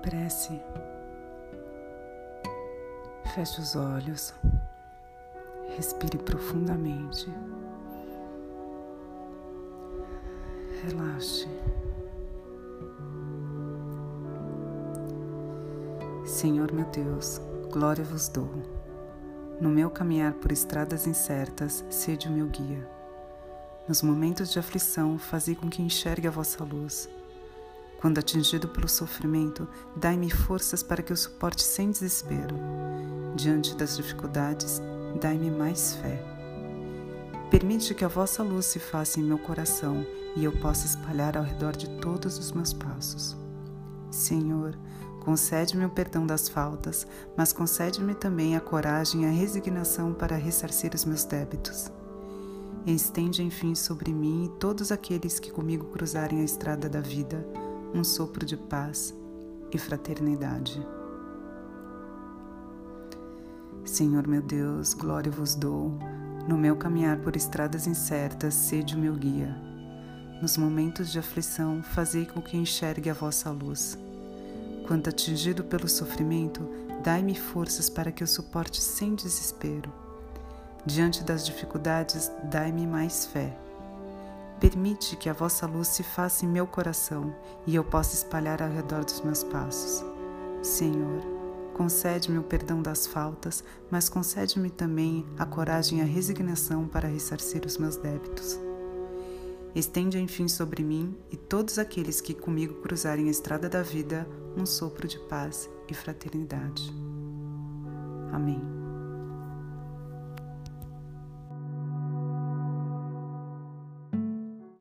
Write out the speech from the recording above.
prece. Feche os olhos, respire profundamente, relaxe. Senhor meu Deus, glória vos dou. No meu caminhar por estradas incertas, sede o meu guia. Nos momentos de aflição, fazei com que enxergue a vossa luz quando atingido pelo sofrimento, dai-me forças para que eu suporte sem desespero. Diante das dificuldades, dai-me mais fé. Permite que a vossa luz se faça em meu coração e eu possa espalhar ao redor de todos os meus passos. Senhor, concede-me o perdão das faltas, mas concede-me também a coragem e a resignação para ressarcir os meus débitos. Estende, enfim, sobre mim e todos aqueles que comigo cruzarem a estrada da vida um sopro de paz e fraternidade. Senhor meu Deus, glória vos dou. No meu caminhar por estradas incertas, sede o meu guia. Nos momentos de aflição, fazei com que enxergue a vossa luz. Quando atingido pelo sofrimento, dai-me forças para que eu suporte sem desespero. Diante das dificuldades, dai-me mais fé Permite que a vossa luz se faça em meu coração e eu possa espalhar ao redor dos meus passos. Senhor, concede-me o perdão das faltas, mas concede-me também a coragem e a resignação para ressarcir os meus débitos. Estende, enfim, sobre mim e todos aqueles que comigo cruzarem a estrada da vida um sopro de paz e fraternidade. Amém.